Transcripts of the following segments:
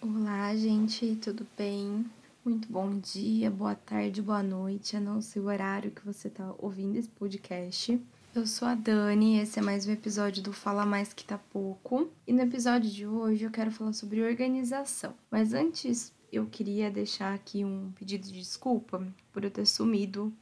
Olá, gente, tudo bem? Muito bom dia, boa tarde, boa noite. Eu não sei o horário que você está ouvindo esse podcast. Eu sou a Dani, esse é mais um episódio do Fala Mais Que Tá Pouco. E no episódio de hoje eu quero falar sobre organização. Mas antes, eu queria deixar aqui um pedido de desculpa por eu ter sumido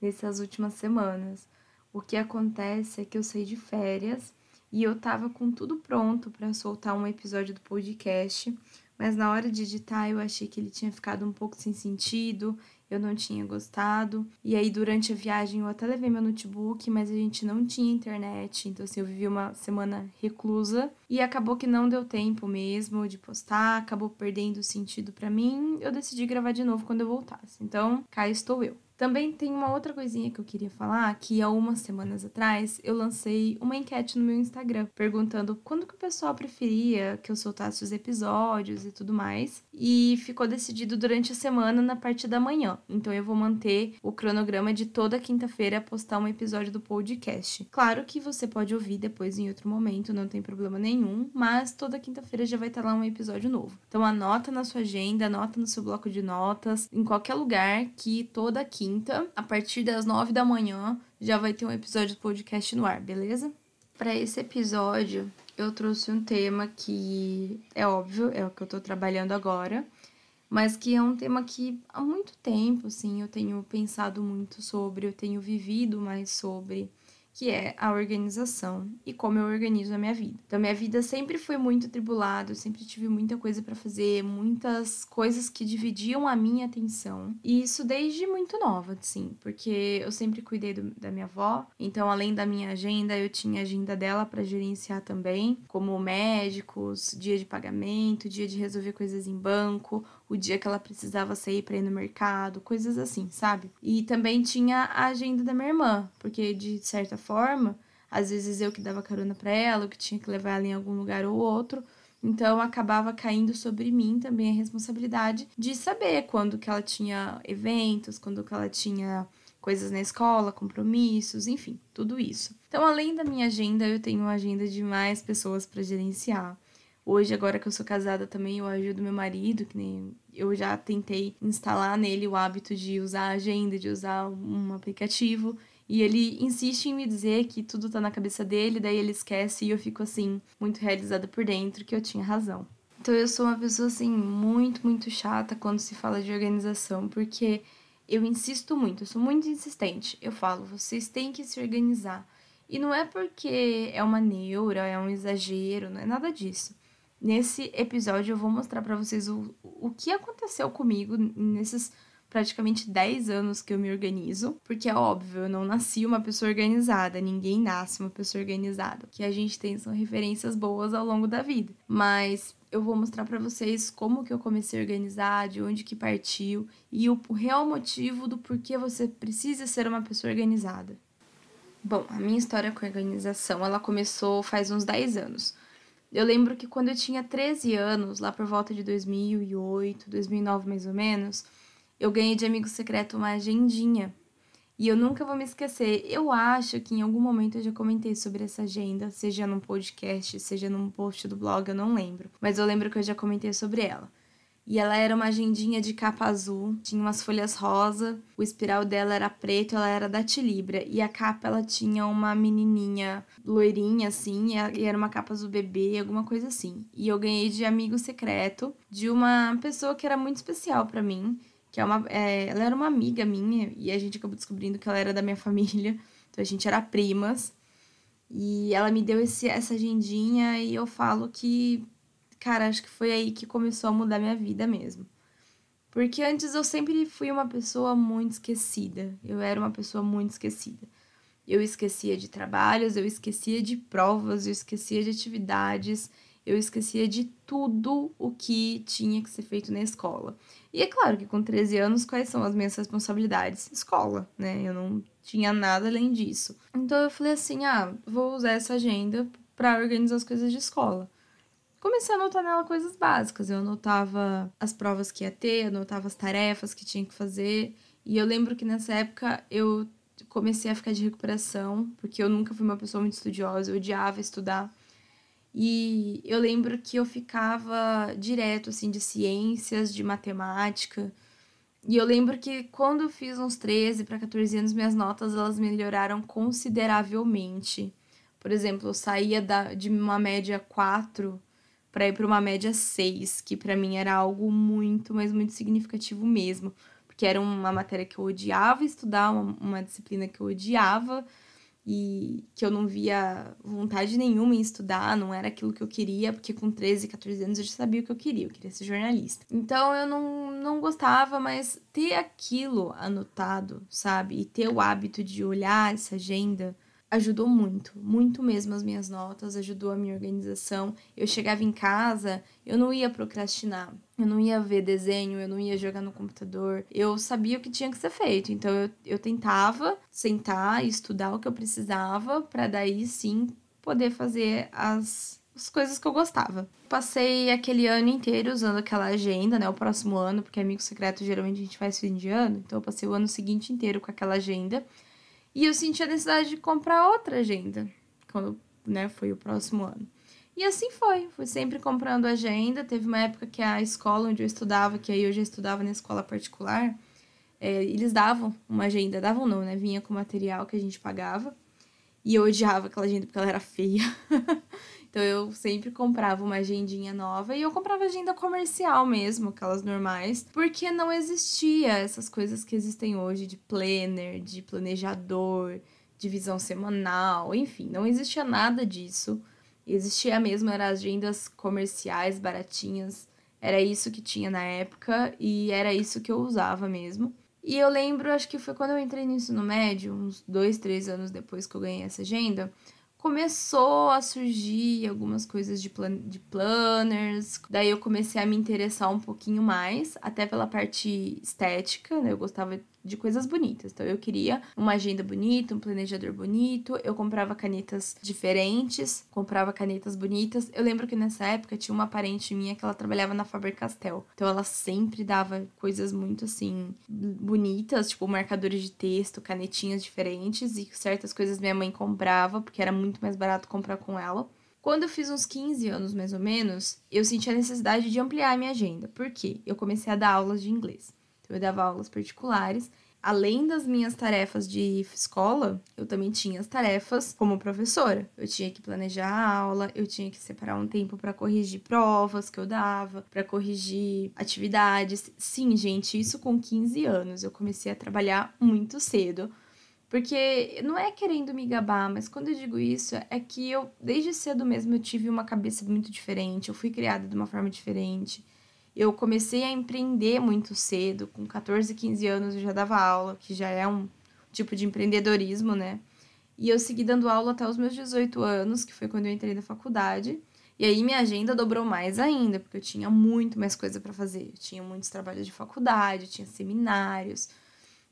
nessas últimas semanas. O que acontece é que eu saí de férias e eu tava com tudo pronto para soltar um episódio do podcast mas na hora de editar eu achei que ele tinha ficado um pouco sem sentido, eu não tinha gostado. E aí durante a viagem eu até levei meu notebook, mas a gente não tinha internet, então assim, eu vivi uma semana reclusa e acabou que não deu tempo mesmo de postar, acabou perdendo o sentido para mim. Eu decidi gravar de novo quando eu voltasse. Então, cá estou eu. Também tem uma outra coisinha que eu queria falar, que há umas semanas atrás eu lancei uma enquete no meu Instagram, perguntando quando que o pessoal preferia que eu soltasse os episódios e tudo mais. E ficou decidido durante a semana na parte da manhã. Então eu vou manter o cronograma de toda quinta-feira postar um episódio do podcast. Claro que você pode ouvir depois em outro momento, não tem problema nenhum, mas toda quinta-feira já vai estar lá um episódio novo. Então anota na sua agenda, anota no seu bloco de notas, em qualquer lugar que toda quinta quinta, a partir das nove da manhã, já vai ter um episódio do podcast no ar, beleza? Para esse episódio, eu trouxe um tema que é óbvio, é o que eu tô trabalhando agora, mas que é um tema que há muito tempo, assim, eu tenho pensado muito sobre, eu tenho vivido mais sobre que é a organização e como eu organizo a minha vida. Então, minha vida sempre foi muito tribulada, eu sempre tive muita coisa para fazer, muitas coisas que dividiam a minha atenção. E isso desde muito nova, sim, porque eu sempre cuidei do, da minha avó, então, além da minha agenda, eu tinha agenda dela para gerenciar também, como médicos, dia de pagamento, dia de resolver coisas em banco, o dia que ela precisava sair para ir no mercado, coisas assim, sabe? E também tinha a agenda da minha irmã, porque de certa forma, às vezes eu que dava carona para ela, eu que tinha que levar ela em algum lugar ou outro, então acabava caindo sobre mim também a responsabilidade de saber quando que ela tinha eventos, quando que ela tinha coisas na escola, compromissos, enfim, tudo isso. Então, além da minha agenda, eu tenho uma agenda de mais pessoas para gerenciar. Hoje, agora que eu sou casada também, eu ajudo meu marido, que nem eu já tentei instalar nele o hábito de usar a agenda, de usar um aplicativo. E ele insiste em me dizer que tudo tá na cabeça dele, daí ele esquece e eu fico assim, muito realizada por dentro que eu tinha razão. Então eu sou uma pessoa assim muito, muito chata quando se fala de organização, porque eu insisto muito, eu sou muito insistente. Eu falo, vocês têm que se organizar. E não é porque é uma neura, é um exagero, não é nada disso. Nesse episódio eu vou mostrar para vocês o, o que aconteceu comigo nesses praticamente 10 anos que eu me organizo, porque é óbvio, eu não nasci uma pessoa organizada, ninguém nasce uma pessoa organizada. O que a gente tem são referências boas ao longo da vida, mas eu vou mostrar para vocês como que eu comecei a organizar, de onde que partiu e o real motivo do porquê você precisa ser uma pessoa organizada. Bom, a minha história com a organização, ela começou faz uns 10 anos. Eu lembro que quando eu tinha 13 anos, lá por volta de 2008, 2009 mais ou menos, eu ganhei de amigo secreto uma agendinha. E eu nunca vou me esquecer. Eu acho que em algum momento eu já comentei sobre essa agenda, seja num podcast, seja num post do blog, eu não lembro. Mas eu lembro que eu já comentei sobre ela. E ela era uma agendinha de capa azul, tinha umas folhas rosa, o espiral dela era preto, ela era da Tilibra. E a capa ela tinha uma menininha loirinha assim, e era uma capa azul bebê, alguma coisa assim. E eu ganhei de amigo secreto de uma pessoa que era muito especial para mim, que é uma, é, ela era uma amiga minha e a gente acabou descobrindo que ela era da minha família. Então a gente era primas. E ela me deu esse, essa agendinha e eu falo que cara, acho que foi aí que começou a mudar minha vida mesmo. Porque antes eu sempre fui uma pessoa muito esquecida. Eu era uma pessoa muito esquecida. Eu esquecia de trabalhos, eu esquecia de provas, eu esquecia de atividades, eu esquecia de tudo o que tinha que ser feito na escola. E é claro que com 13 anos, quais são as minhas responsabilidades? Escola, né? Eu não tinha nada além disso. Então eu falei assim: ah, vou usar essa agenda para organizar as coisas de escola comecei a anotar nela coisas básicas. Eu anotava as provas que ia ter, anotava as tarefas que tinha que fazer. E eu lembro que nessa época eu comecei a ficar de recuperação, porque eu nunca fui uma pessoa muito estudiosa, eu odiava estudar. E eu lembro que eu ficava direto assim de ciências, de matemática. E eu lembro que quando eu fiz uns 13 para 14 anos, minhas notas elas melhoraram consideravelmente. Por exemplo, eu saía da, de uma média 4 para ir para uma média 6, que para mim era algo muito, mas muito significativo mesmo, porque era uma matéria que eu odiava estudar, uma, uma disciplina que eu odiava e que eu não via vontade nenhuma em estudar, não era aquilo que eu queria, porque com 13, 14 anos eu já sabia o que eu queria, eu queria ser jornalista. Então eu não, não gostava, mas ter aquilo anotado, sabe, e ter o hábito de olhar essa agenda ajudou muito, muito mesmo as minhas notas, ajudou a minha organização. Eu chegava em casa, eu não ia procrastinar, eu não ia ver desenho, eu não ia jogar no computador. Eu sabia o que tinha que ser feito, então eu, eu tentava sentar e estudar o que eu precisava para daí sim poder fazer as as coisas que eu gostava. Passei aquele ano inteiro usando aquela agenda, né? O próximo ano, porque amigo secreto geralmente a gente faz fim de ano, então eu passei o ano seguinte inteiro com aquela agenda. E eu senti a necessidade de comprar outra agenda, quando né, foi o próximo ano. E assim foi, fui sempre comprando agenda. Teve uma época que a escola onde eu estudava, que aí eu já estudava na escola particular, é, eles davam uma agenda, davam não, né? Vinha com material que a gente pagava. E eu odiava aquela agenda porque ela era feia. Então eu sempre comprava uma agendinha nova e eu comprava agenda comercial mesmo, aquelas normais, porque não existia essas coisas que existem hoje de planner, de planejador, de visão semanal, enfim, não existia nada disso. Existia mesmo eram agendas comerciais baratinhas. Era isso que tinha na época e era isso que eu usava mesmo. E eu lembro, acho que foi quando eu entrei no ensino médio, uns dois, três anos depois que eu ganhei essa agenda, começou a surgir algumas coisas de, plan de planners. Daí eu comecei a me interessar um pouquinho mais, até pela parte estética, né? Eu gostava de coisas bonitas. Então eu queria uma agenda bonita, um planejador bonito. Eu comprava canetas diferentes, comprava canetas bonitas. Eu lembro que nessa época tinha uma parente minha que ela trabalhava na Faber-Castell. Então ela sempre dava coisas muito assim bonitas, tipo marcadores de texto, canetinhas diferentes e certas coisas minha mãe comprava porque era muito mais barato comprar com ela. Quando eu fiz uns 15 anos mais ou menos, eu senti a necessidade de ampliar a minha agenda. Por quê? Eu comecei a dar aulas de inglês. Então, eu dava aulas particulares. Além das minhas tarefas de escola, eu também tinha as tarefas como professora. Eu tinha que planejar a aula, eu tinha que separar um tempo para corrigir provas que eu dava, para corrigir atividades. Sim, gente, isso com 15 anos. Eu comecei a trabalhar muito cedo. Porque não é querendo me gabar, mas quando eu digo isso, é que eu, desde cedo mesmo, eu tive uma cabeça muito diferente, eu fui criada de uma forma diferente. Eu comecei a empreender muito cedo, com 14, 15 anos eu já dava aula, que já é um tipo de empreendedorismo, né? E eu segui dando aula até os meus 18 anos, que foi quando eu entrei na faculdade. E aí minha agenda dobrou mais ainda, porque eu tinha muito mais coisa para fazer. Eu tinha muitos trabalhos de faculdade, tinha seminários.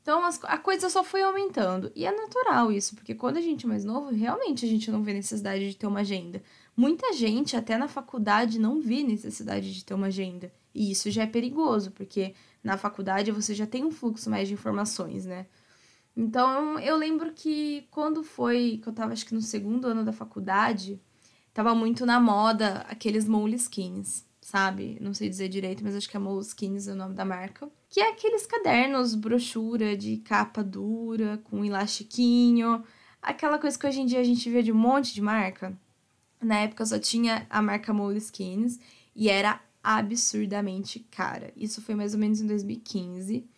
Então a coisa só foi aumentando. E é natural isso, porque quando a gente é mais novo, realmente a gente não vê necessidade de ter uma agenda. Muita gente, até na faculdade, não vê necessidade de ter uma agenda. E isso já é perigoso, porque na faculdade você já tem um fluxo mais de informações, né? Então, eu lembro que quando foi, que eu tava acho que no segundo ano da faculdade, tava muito na moda aqueles moleskins, sabe? Não sei dizer direito, mas acho que é moleskins é o nome da marca. Que é aqueles cadernos, brochura de capa dura, com elastiquinho, aquela coisa que hoje em dia a gente vê de um monte de marca. Na época só tinha a marca Moleskines e era absurdamente cara. Isso foi mais ou menos em 2015.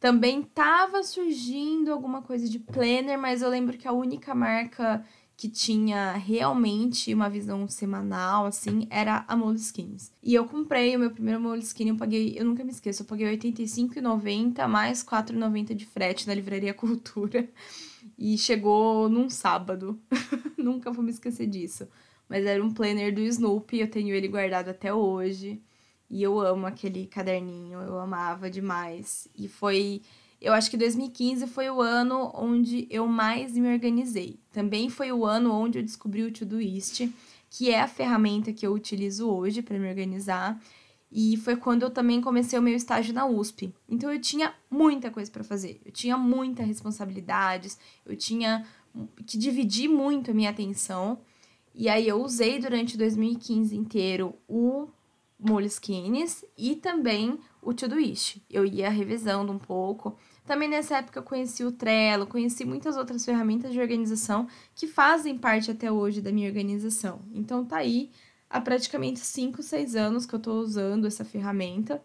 Também tava surgindo alguma coisa de planner, mas eu lembro que a única marca que tinha realmente uma visão semanal, assim, era a Moleskines. E eu comprei o meu primeiro Moleskine, eu paguei, eu nunca me esqueço, eu paguei R$ 85,90 mais R$ 4,90 de frete na Livraria Cultura. E chegou num sábado. nunca vou me esquecer disso. Mas era um planner do Snoopy, eu tenho ele guardado até hoje. E eu amo aquele caderninho, eu amava demais. E foi. Eu acho que 2015 foi o ano onde eu mais me organizei. Também foi o ano onde eu descobri o Todoist, que é a ferramenta que eu utilizo hoje para me organizar. E foi quando eu também comecei o meu estágio na USP. Então eu tinha muita coisa para fazer, eu tinha muitas responsabilidades, eu tinha que dividir muito a minha atenção. E aí eu usei durante 2015 inteiro o Moleskines e também o Todoist. Eu ia revisando um pouco. Também nessa época eu conheci o Trello, conheci muitas outras ferramentas de organização que fazem parte até hoje da minha organização. Então tá aí há praticamente 5, 6 anos que eu tô usando essa ferramenta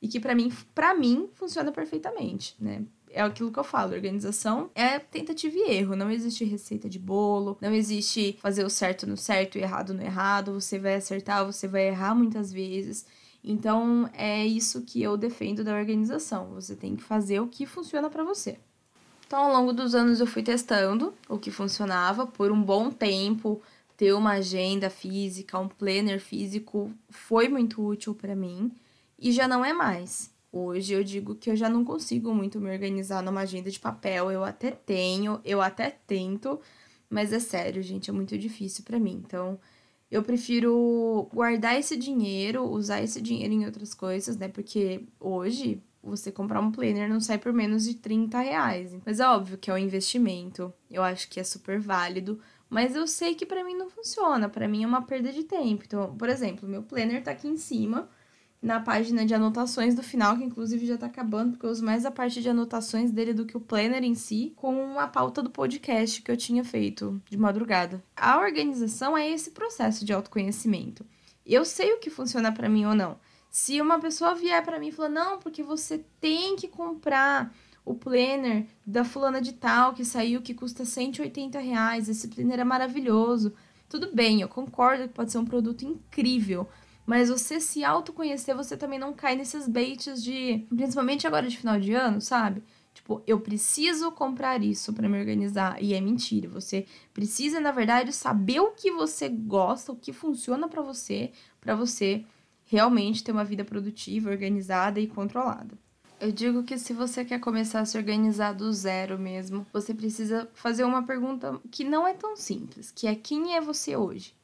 e que para mim, para mim funciona perfeitamente, né? é aquilo que eu falo, organização é tentativa e erro, não existe receita de bolo, não existe fazer o certo no certo e errado no errado, você vai acertar, você vai errar muitas vezes. Então é isso que eu defendo da organização. Você tem que fazer o que funciona para você. Então, ao longo dos anos eu fui testando o que funcionava por um bom tempo. Ter uma agenda física, um planner físico foi muito útil para mim e já não é mais. Hoje eu digo que eu já não consigo muito me organizar numa agenda de papel. Eu até tenho, eu até tento, mas é sério, gente, é muito difícil para mim. Então, eu prefiro guardar esse dinheiro, usar esse dinheiro em outras coisas, né? Porque hoje você comprar um planner não sai por menos de 30 reais. Mas é óbvio que é um investimento. Eu acho que é super válido. Mas eu sei que para mim não funciona. para mim é uma perda de tempo. Então, por exemplo, meu planner tá aqui em cima na página de anotações do final, que inclusive já tá acabando, porque eu uso mais a parte de anotações dele do que o planner em si, com a pauta do podcast que eu tinha feito de madrugada. A organização é esse processo de autoconhecimento. Eu sei o que funciona para mim ou não. Se uma pessoa vier para mim e falar, não, porque você tem que comprar o planner da fulana de tal que saiu que custa 180 reais, esse planner é maravilhoso. Tudo bem, eu concordo que pode ser um produto incrível, mas você se autoconhecer, você também não cai nesses baits de. Principalmente agora de final de ano, sabe? Tipo, eu preciso comprar isso para me organizar. E é mentira. Você precisa, na verdade, saber o que você gosta, o que funciona para você, para você realmente ter uma vida produtiva, organizada e controlada. Eu digo que se você quer começar a se organizar do zero mesmo, você precisa fazer uma pergunta que não é tão simples, que é quem é você hoje?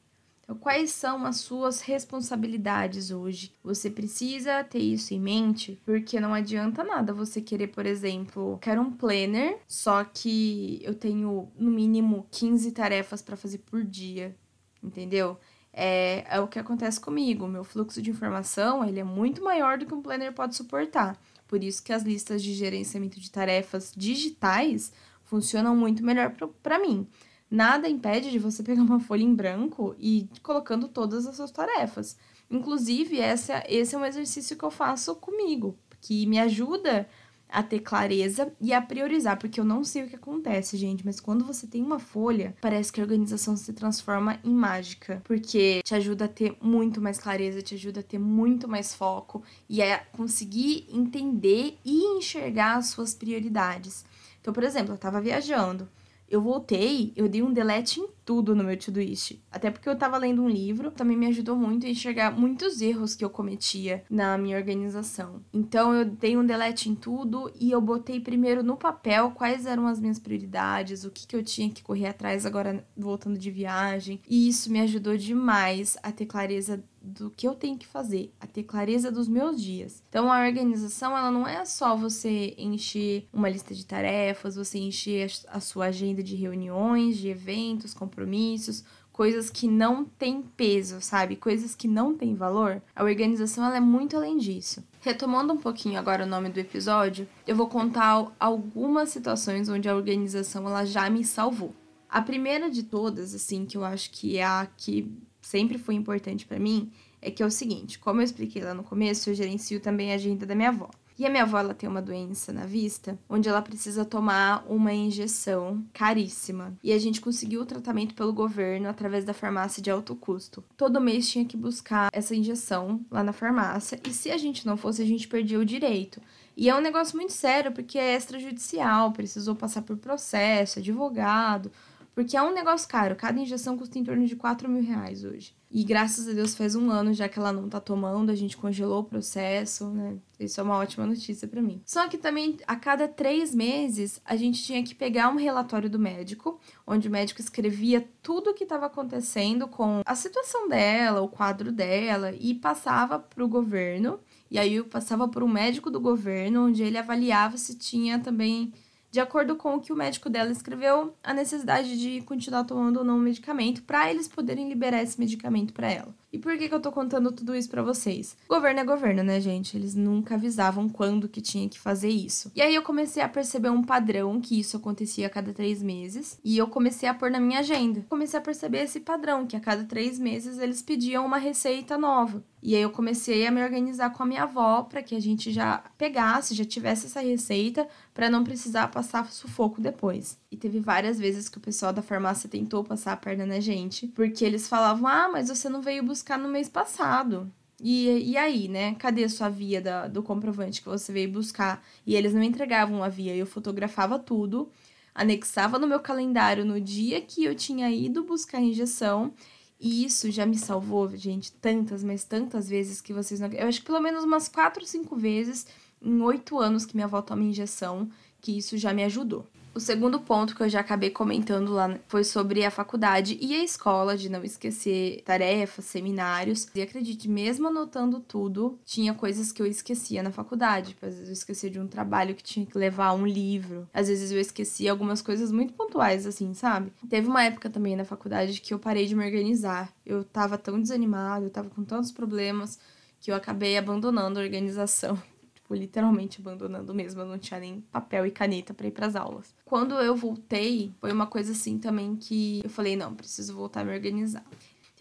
Então, quais são as suas responsabilidades hoje? Você precisa ter isso em mente, porque não adianta nada você querer, por exemplo, quero um planner, só que eu tenho no mínimo 15 tarefas para fazer por dia, entendeu? É, é o que acontece comigo. Meu fluxo de informação ele é muito maior do que um planner pode suportar. Por isso que as listas de gerenciamento de tarefas digitais funcionam muito melhor para mim nada impede de você pegar uma folha em branco e ir colocando todas as suas tarefas. Inclusive, essa, esse é um exercício que eu faço comigo, que me ajuda a ter clareza e a priorizar, porque eu não sei o que acontece, gente, mas quando você tem uma folha, parece que a organização se transforma em mágica, porque te ajuda a ter muito mais clareza, te ajuda a ter muito mais foco e a conseguir entender e enxergar as suas prioridades. Então, por exemplo, eu tava viajando, eu voltei, eu dei um delete em tudo no meu Todoist. Até porque eu tava lendo um livro, também me ajudou muito a enxergar muitos erros que eu cometia na minha organização. Então eu dei um delete em tudo e eu botei primeiro no papel quais eram as minhas prioridades, o que, que eu tinha que correr atrás agora voltando de viagem. E isso me ajudou demais a ter clareza do que eu tenho que fazer, a ter clareza dos meus dias. Então a organização, ela não é só você encher uma lista de tarefas, você encher a sua agenda de reuniões, de eventos, compromissos, coisas que não têm peso, sabe? Coisas que não têm valor. A organização ela é muito além disso. Retomando um pouquinho agora o nome do episódio, eu vou contar algumas situações onde a organização ela já me salvou. A primeira de todas, assim, que eu acho que é a que sempre foi importante para mim é que é o seguinte, como eu expliquei lá no começo, eu gerencio também a agenda da minha avó. A minha avó ela tem uma doença na vista, onde ela precisa tomar uma injeção caríssima. E a gente conseguiu o tratamento pelo governo através da farmácia de alto custo. Todo mês tinha que buscar essa injeção lá na farmácia, e se a gente não fosse, a gente perdia o direito. E é um negócio muito sério, porque é extrajudicial, precisou passar por processo, advogado, porque é um negócio caro. Cada injeção custa em torno de 4 mil reais hoje. E graças a Deus faz um ano já que ela não tá tomando, a gente congelou o processo, né? Isso é uma ótima notícia para mim. Só que também a cada três meses a gente tinha que pegar um relatório do médico, onde o médico escrevia tudo o que estava acontecendo com a situação dela, o quadro dela, e passava para o governo. E aí eu passava por um médico do governo, onde ele avaliava se tinha também de acordo com o que o médico dela escreveu, a necessidade de continuar tomando ou não o medicamento para eles poderem liberar esse medicamento para ela. E por que, que eu tô contando tudo isso para vocês? Governo é governo, né, gente? Eles nunca avisavam quando que tinha que fazer isso. E aí eu comecei a perceber um padrão que isso acontecia a cada três meses. E eu comecei a pôr na minha agenda. Comecei a perceber esse padrão, que a cada três meses eles pediam uma receita nova. E aí eu comecei a me organizar com a minha avó para que a gente já pegasse, já tivesse essa receita para não precisar passar sufoco depois. E teve várias vezes que o pessoal da farmácia tentou passar a perna na gente, porque eles falavam: "Ah, mas você não veio buscar no mês passado". E, e aí, né? Cadê a sua via da, do comprovante que você veio buscar? E eles não entregavam a via, eu fotografava tudo, anexava no meu calendário no dia que eu tinha ido buscar a injeção e isso já me salvou, gente, tantas, mas tantas vezes que vocês não. Eu acho que pelo menos umas quatro, cinco vezes em oito anos que minha avó toma injeção, que isso já me ajudou. O segundo ponto que eu já acabei comentando lá foi sobre a faculdade e a escola, de não esquecer tarefas, seminários. E acredite, mesmo anotando tudo, tinha coisas que eu esquecia na faculdade. Às vezes eu esquecia de um trabalho que tinha que levar um livro. Às vezes eu esquecia algumas coisas muito pontuais, assim, sabe? Teve uma época também na faculdade que eu parei de me organizar. Eu tava tão desanimado, eu tava com tantos problemas que eu acabei abandonando a organização tipo, literalmente abandonando mesmo. Eu não tinha nem papel e caneta para ir para as aulas. Quando eu voltei, foi uma coisa assim também que eu falei: não, preciso voltar a me organizar.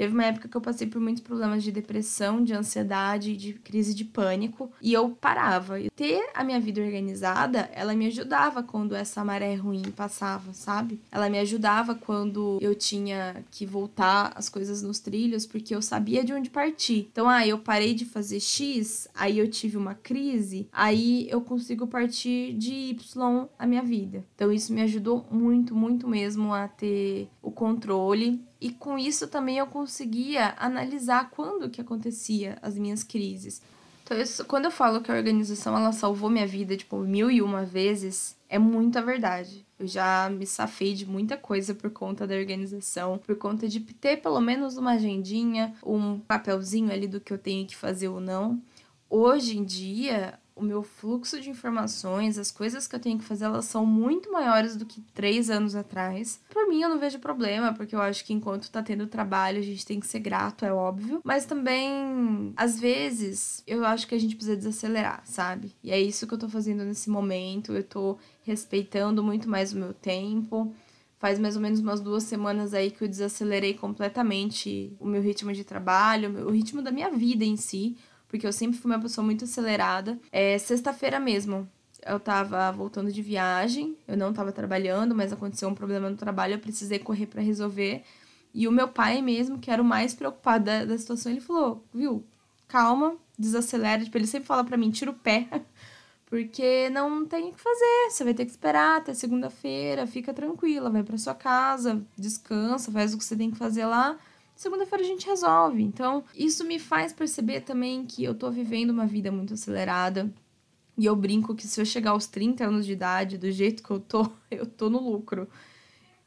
Teve uma época que eu passei por muitos problemas de depressão, de ansiedade, de crise de pânico, e eu parava. Ter a minha vida organizada, ela me ajudava quando essa maré ruim passava, sabe? Ela me ajudava quando eu tinha que voltar as coisas nos trilhos, porque eu sabia de onde partir. Então, ah, eu parei de fazer X, aí eu tive uma crise, aí eu consigo partir de Y a minha vida. Então, isso me ajudou muito, muito mesmo a ter o controle e com isso também eu conseguia analisar quando que acontecia as minhas crises. Então, isso, quando eu falo que a organização ela salvou minha vida, tipo, mil e uma vezes, é muita verdade. Eu já me safei de muita coisa por conta da organização, por conta de ter pelo menos uma agendinha, um papelzinho ali do que eu tenho que fazer ou não. Hoje em dia, o meu fluxo de informações, as coisas que eu tenho que fazer, elas são muito maiores do que três anos atrás. Por mim, eu não vejo problema, porque eu acho que enquanto tá tendo trabalho, a gente tem que ser grato, é óbvio. Mas também, às vezes, eu acho que a gente precisa desacelerar, sabe? E é isso que eu tô fazendo nesse momento. Eu tô respeitando muito mais o meu tempo. Faz mais ou menos umas duas semanas aí que eu desacelerei completamente o meu ritmo de trabalho, o ritmo da minha vida em si porque eu sempre fui uma pessoa muito acelerada. É sexta-feira mesmo. Eu tava voltando de viagem, eu não tava trabalhando, mas aconteceu um problema no trabalho, eu precisei correr para resolver. E o meu pai mesmo, que era o mais preocupado da, da situação, ele falou: "Viu? Calma, desacelera". Tipo, ele sempre fala para mim: "Tira o pé". Porque não tem o que fazer, você vai ter que esperar até segunda-feira, fica tranquila, vai para sua casa, descansa, faz o que você tem que fazer lá segunda-feira a gente resolve. Então, isso me faz perceber também que eu tô vivendo uma vida muito acelerada. E eu brinco que se eu chegar aos 30 anos de idade, do jeito que eu tô, eu tô no lucro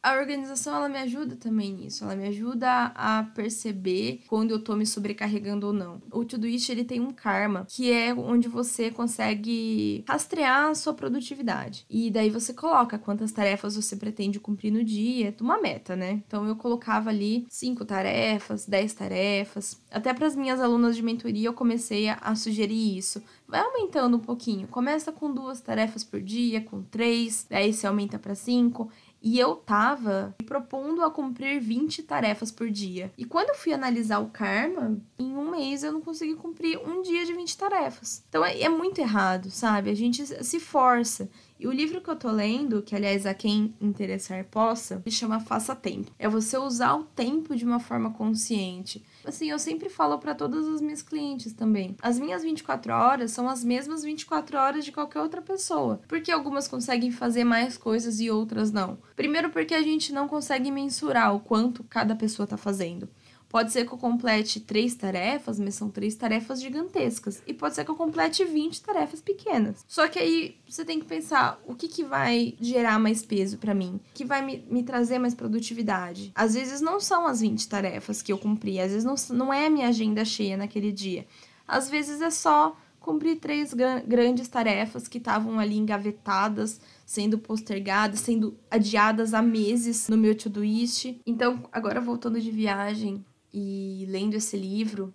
a organização ela me ajuda também nisso, ela me ajuda a perceber quando eu tô me sobrecarregando ou não. O Todoist ele tem um karma, que é onde você consegue rastrear a sua produtividade. E daí você coloca quantas tarefas você pretende cumprir no dia, uma meta, né? Então eu colocava ali cinco tarefas, dez tarefas. Até para as minhas alunas de mentoria eu comecei a, a sugerir isso. Vai aumentando um pouquinho. Começa com duas tarefas por dia, com três, daí você aumenta para cinco. E eu tava me propondo a cumprir 20 tarefas por dia. E quando eu fui analisar o karma, em um mês eu não consegui cumprir um dia de 20 tarefas. Então é, é muito errado, sabe? A gente se força. E o livro que eu tô lendo, que aliás a quem interessar possa, se chama Faça Tempo. É você usar o tempo de uma forma consciente. Assim, eu sempre falo para todas as minhas clientes também. As minhas 24 horas são as mesmas 24 horas de qualquer outra pessoa. Porque algumas conseguem fazer mais coisas e outras não. Primeiro porque a gente não consegue mensurar o quanto cada pessoa tá fazendo. Pode ser que eu complete três tarefas, mas são três tarefas gigantescas. E pode ser que eu complete 20 tarefas pequenas. Só que aí você tem que pensar o que, que vai gerar mais peso para mim, que vai me, me trazer mais produtividade. Às vezes não são as 20 tarefas que eu cumpri, às vezes não, não é a minha agenda cheia naquele dia. Às vezes é só cumpri três grandes tarefas que estavam ali engavetadas, sendo postergadas, sendo adiadas há meses no meu to-do-list. Então, agora voltando de viagem e lendo esse livro,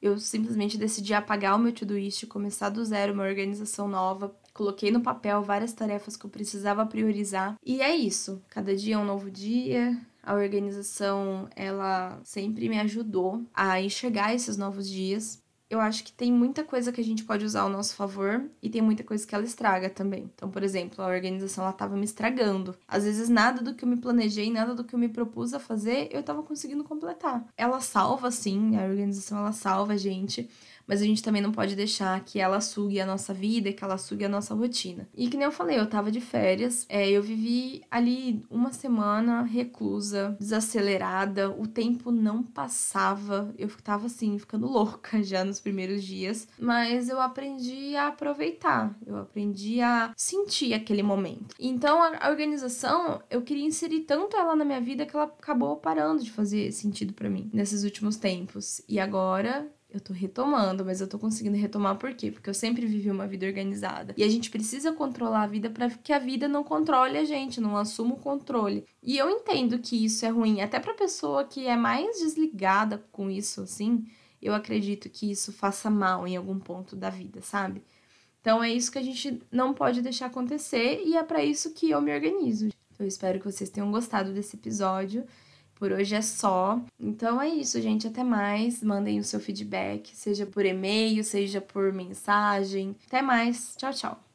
eu simplesmente decidi apagar o meu to-do-list, começar do zero uma organização nova, coloquei no papel várias tarefas que eu precisava priorizar. E é isso, cada dia é um novo dia. A organização, ela sempre me ajudou a enxergar esses novos dias eu acho que tem muita coisa que a gente pode usar ao nosso favor e tem muita coisa que ela estraga também. Então, por exemplo, a organização ela tava me estragando. Às vezes nada do que eu me planejei, nada do que eu me propus a fazer, eu tava conseguindo completar. Ela salva sim, a organização ela salva a gente, mas a gente também não pode deixar que ela sugue a nossa vida, que ela sugue a nossa rotina. E que nem eu falei, eu tava de férias, é, eu vivi ali uma semana reclusa, desacelerada, o tempo não passava, eu tava assim, ficando louca já nos primeiros dias, mas eu aprendi a aproveitar, eu aprendi a sentir aquele momento. Então a organização, eu queria inserir tanto ela na minha vida que ela acabou parando de fazer sentido para mim nesses últimos tempos. E agora eu tô retomando, mas eu tô conseguindo retomar por quê? Porque eu sempre vivi uma vida organizada. E a gente precisa controlar a vida para que a vida não controle a gente, não assuma o controle. E eu entendo que isso é ruim, até pra pessoa que é mais desligada com isso, assim, eu acredito que isso faça mal em algum ponto da vida, sabe? Então é isso que a gente não pode deixar acontecer e é para isso que eu me organizo. Eu espero que vocês tenham gostado desse episódio. Por hoje é só. Então é isso, gente. Até mais. Mandem o seu feedback, seja por e-mail, seja por mensagem. Até mais. Tchau, tchau.